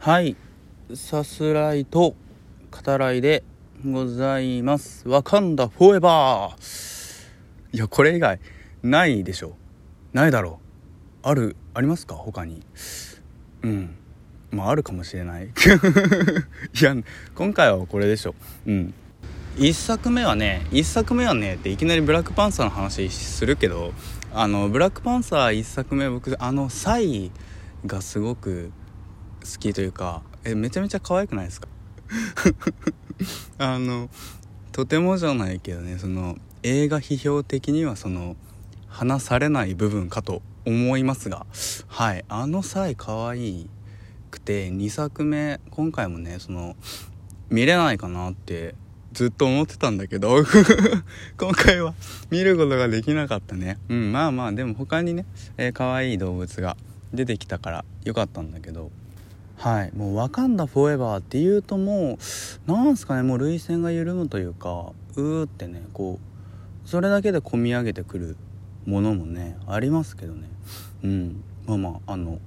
はい。さすらいと語らいでございます。わかんだフォーエバー。いやこれ以外ないでしょ。ないだろう。あるありますか？他に。うん。まああるかもしれない。いや今回はこれでしょ。うん。1作目はね1作目はねっていきなりブラックパンサーの話するけどあのブラックパンサー1作目僕あのサイがすごく好きというかえめちゃめちゃ可愛くないですか？あのとてもじゃないけどねその映画批評的にはその話されない部分かと思いますがはいあの際可愛くて2作目今回もねその見れないかなってずっと思ってたんだけど 今回は見ることができなかったね。うんまあまあでも他にね、えー、可愛い動物が出てきたからよかったんだけど。はい。もう「わかんだフォーエバー」っていうともうなんすかねもう涙腺が緩むというかうーってねこうそれだけで込み上げてくるものもねありますけどね。うん。まあまああの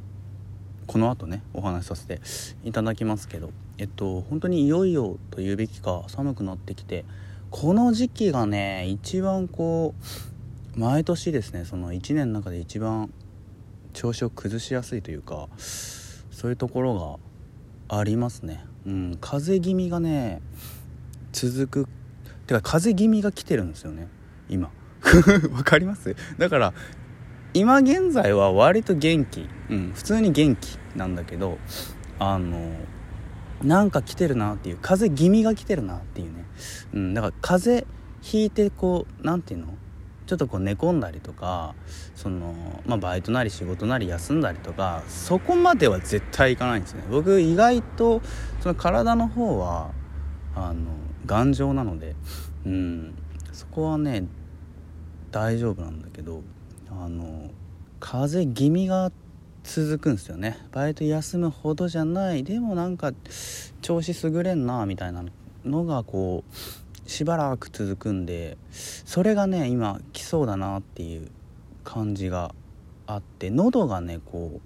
この後ねお話しさせていただきますけどえっと本当にいよいよというべきか寒くなってきてこの時期がね一番こう毎年ですねその1年の中で一番調子を崩しやすいというかそういうところがありますね。うん風邪気味がね続く。てか風邪気味が来てるんですよね。今。わかります？だから今現在は割と元気。うん普通に元気なんだけどあのなんか来てるなっていう風邪気味が来てるなっていうね。うんだから風邪ひいてこう何て言うの？ちょっとこう寝込んだりとかその、まあ、バイトなり仕事なり休んだりとかそこまでは絶対いかないんですね。僕意外とその体の方はあの頑丈なので、うん、そこはね大丈夫なんだけどあの風邪気味が続くんですよね。バイト休むほどじゃない。でもなんか調子優れんなみたいなのがこうしばらく続くんでそれがね今来そうだなっていう感じがあって喉がねこ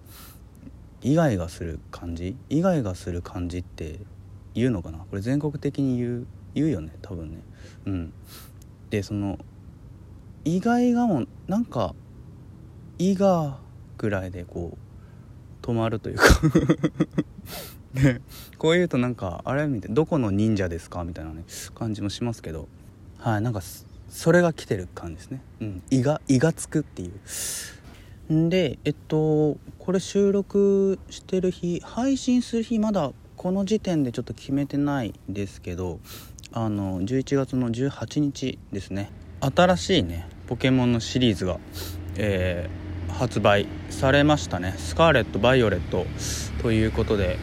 うイガイガする感じ？イガイガする感じって言うのかな？これ全国的に言う言うよね多分ね。うん。でその意外がもなんか「イガ」ぐらいでこう止まるというか。ね。こう言うとなんかあれみたいなどこの忍者ですかみたいなね感じもしますけど。はいなんかそれが来てる感じですね。うん。胃が胃がつくっていう。んでえっとこれ収録してる日配信する日まだこの時点でちょっと決めてないですけどあの11月の18日ですね。新しいねポケモンのシリーズが、えー、発売されましたね。スカーレット・バイオレットということで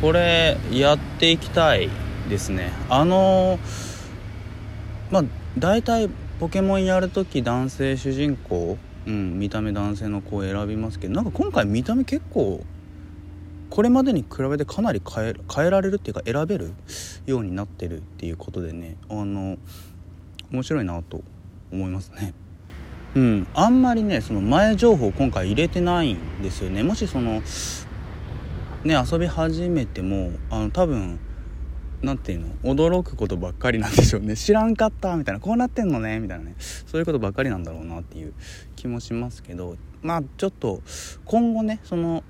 これやっていきたいですね。あのまあ大体ポケモンやるとき男性主人公うん見た目男性の子を選びますけどなんか今回見た目結構これまでに比べてかなり変え変えられるっていうか選べるようになってるっていうことでねあの面白いなと思いますね。うん。あんまりねその前情報今回入れてないんですよね。もしそのね遊び始めてもあの多分何ていうの驚くことばっかりなんでしょうね。知らんかったみたいなこうなってんのねみたいなね。そういうことばっかりなんだろうなっていう気もしますけどまあちょっと今後ねその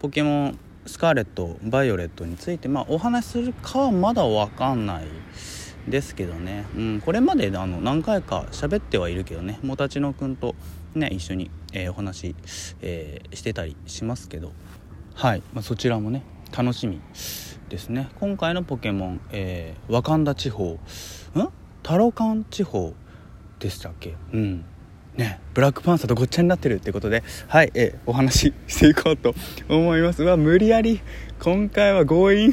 ポケモンスカーレットバイオレットについてまあお話しするかはまだ分かんないですけどね、うん、これまであの何回か喋ってはいるけどね。もたちのくんとね一緒に、えー、お話、えー、してたりしますけど。はい、まあ、そちらもね楽しみですね。今回のポケモン、えー、ワカンダ地方。ん？タロカン地方でしたっけ？うん。ねブラックパンサーとごっちゃになってるってことではい、え、お話ししていこうと思います。わ無理やり。今回は強引。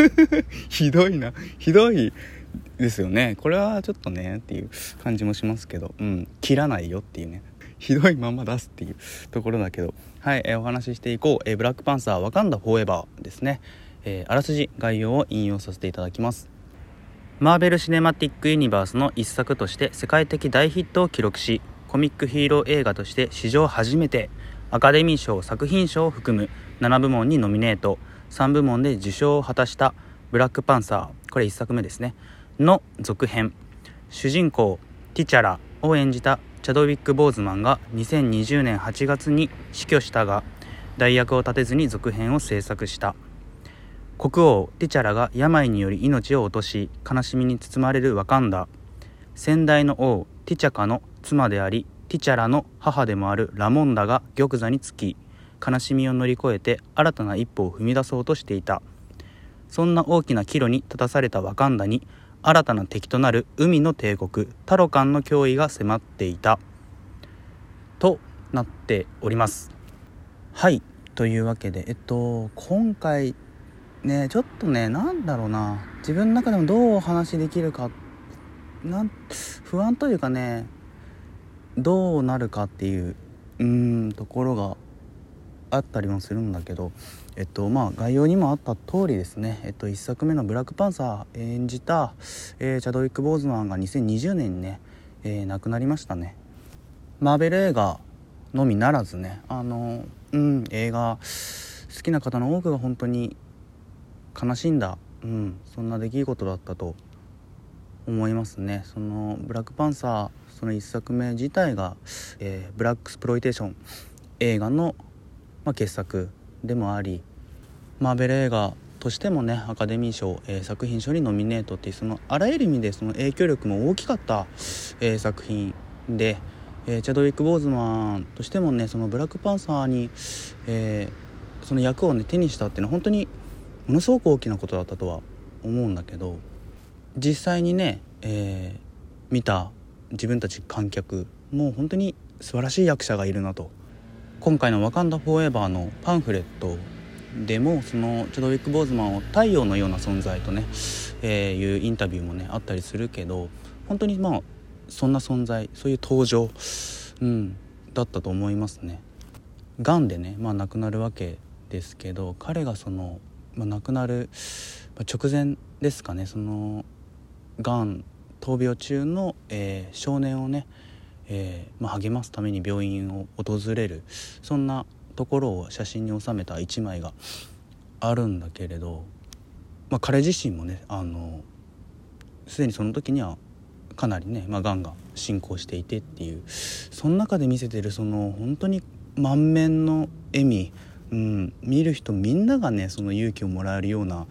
ひどいな。ひどい。ですよね。これはちょっとねっていう感じもしますけど。うん。切らないよっていうね。ひどいまま出すっていうところだけど。はい、えー、お話ししていこう、えー、ブラックパンサーワカンダフォーエバーですね、えー、あらすじ概要を引用させていただきます。マーベル・シネマティック・ユニバースの一作として世界的大ヒットを記録しコミックヒーロー映画として史上初めてアカデミー賞作品賞を含む7部門にノミネート。3部門で受賞を果たした「ブラックパンサー」これ1作目ですね。の続編。主人公ティチャラを演じたチャドウィック・ボーズマンが2020年8月に死去したが代役を立てずに続編を制作した。国王ティチャラが病により命を落とし悲しみに包まれるワカンダ。先代の王ティチャカの妻でありティチャラの母でもあるラモンダが玉座につき悲しみを乗り越えて新たな一歩を踏み出そうとしていた。そんな大きな岐路に立たされたワカンダに新たな敵となる海の帝国タロカンの脅威が迫っていた。となっております。はい。というわけでえっと今回ねちょっとねなんだろうな。自分の中でもどうお話しできるかなん不安というかねどうなるかっていううんところがあったりもするんだけどえっとまあ概要にもあった通りですね、えっと、1作目の「ブラックパンサー」演じた、えー、チャドウィック・ボーズマンが2020年にね、えー、亡くなりましたね。マーベル映画のみならずねあのうん映画好きな方の多くが本当に悲しんだ、うん、そんな出来事だったと思いますね。そのブラックパンサーその1作目自体が、えー、ブラックスプロイテーション映画の、まあ、傑作でもありマーベル映画としてもねアカデミー賞、えー、作品賞にノミネートっていうそのあらゆる意味でその影響力も大きかった、えー、作品で、えー、チャドウィック・ボーズマンとしてもねそのブラックパンサーに、えその役をね手にしたっていうのは本当にものすごく大きなことだったとは思うんだけど実際にね、え見た自分たち観客もう本当に素晴らしい役者がいるなと今回の「ワカンダ・フォーエバー」のパンフレットでもそのチャドウィック・ボーズマンを太陽のような存在とね、えー、いうインタビューもねあったりするけど本当にまあそんな存在そういう登場、うん、だったと思いますね。がんでね、まあ、亡くなるわけですけど彼がその、まあ、亡くなる直前ですかねそのがん闘病中の、えー、少年をね、えー、まあ、励ますために病院を訪れるそんなところを写真に収めた一枚があるんだけれど、まあ、彼自身もねあのすでにその時にはかなりね、まあ、がんが進行していてっていうその中で見せてるその本当に満面の笑み、うん、見る人みんながねその勇気をもらえるような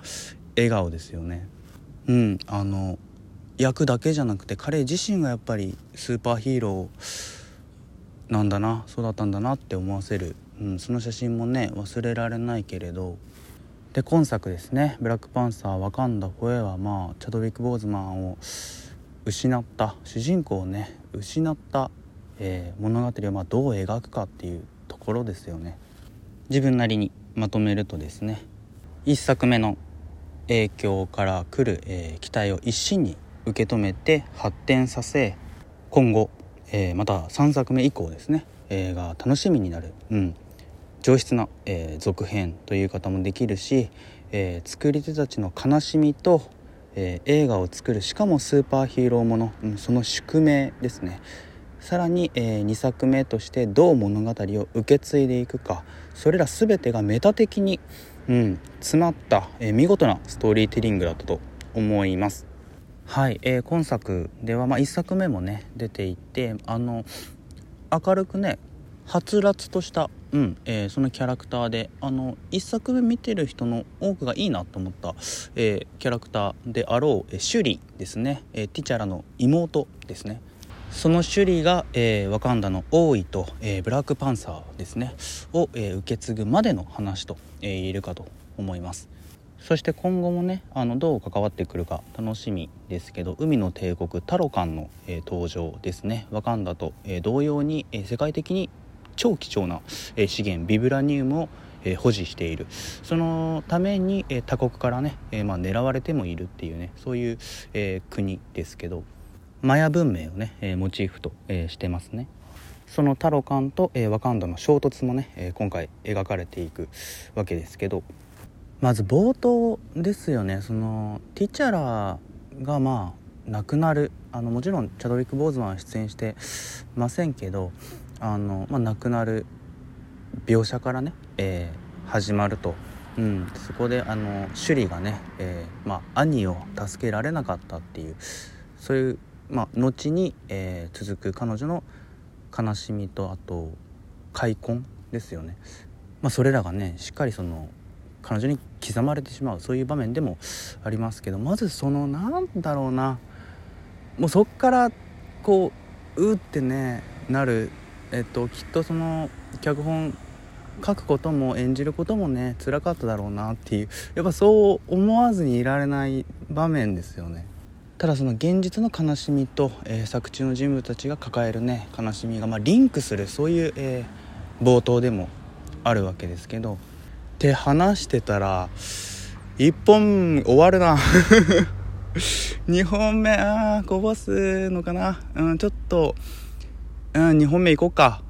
笑顔ですよね。うん、あの役だけじゃなくて彼自身がやっぱりスーパーヒーローなんだなそうだったんだなって思わせる、うん、その写真もね忘れられないけれど。で今作ですね「ブラックパンサーワカンダ・フォエ」はまあチャドウィック・ボーズマンを失った主人公をね失った、えー、物語をまどう描くかっていうところですよね。自分なりにまとめるとですね1作目の影響から来る、えー、期待を一身に受け止めて発展させ今後、えー、また3作目以降ですね、えー、が楽しみになる、うん、上質な、えー、続編という方もできるし、え作り手たちの悲しみと、え映画を作るしかもスーパーヒーローもの、うん、その宿命ですね。さらに、え2作目としてどう物語を受け継いでいくかそれら全てがメタ的に、うん、詰まった、え見事なストーリーテリングだったと思います。はい、えー、今作では、まあ、1作目もね出ていてあの明るくねはつらつとした、うんえー、そのキャラクターであの1作目見てる人の多くがいいなと思った、えー、キャラクターであろう、えー、シュリですね、えティチャラの妹ですね。そのシュリが、えワカンダの王位と、えブラックパンサーですね。を、え受け継ぐまでの話と、え言えるかと思います。そして今後もねあのどう関わってくるか楽しみですけど海の帝国タロカンの、えー、登場ですねワカンダと、えー、同様に、えー、世界的に超貴重な、え資源ビブラニウムを、え保持しているそのために、え他国からね、えまあ、狙われてもいるっていうねそういう、え国ですけどマヤ文明をね、えモチーフと、えしてますね。そのタロカンと、えワカンダの衝突もね、え今回描かれていくわけですけどまず冒頭ですよね。そのティチャラがまあ亡くなる。あのもちろんチャドウィック・ボーズマンは出演してませんけどあの、まあ、亡くなる。描写からね、えー、始まると、うん、そこであの首里がね、えー、まあ、兄を助けられなかったっていう。そういう、まあ、後に、えー、続く彼女の悲しみとあと開墾ですよね、まあ、それらがねしっかりその彼女に刻まれてしまう。そういう場面でもありますけどまずそのなんだろうなもうそっからこううってねなるえっときっとその脚本書くことも演じることもね辛かっただろうなっていうやっぱそう思わずにいられない場面ですよね。ただその現実の悲しみと、えー、作中の人物たちが抱えるね悲しみが、まあ、リンクするそういう、えー、冒頭でもあるわけですけどって話してたら1本終わるな。2本目あこぼすのかな。うんちょっとうん2本目いこうか。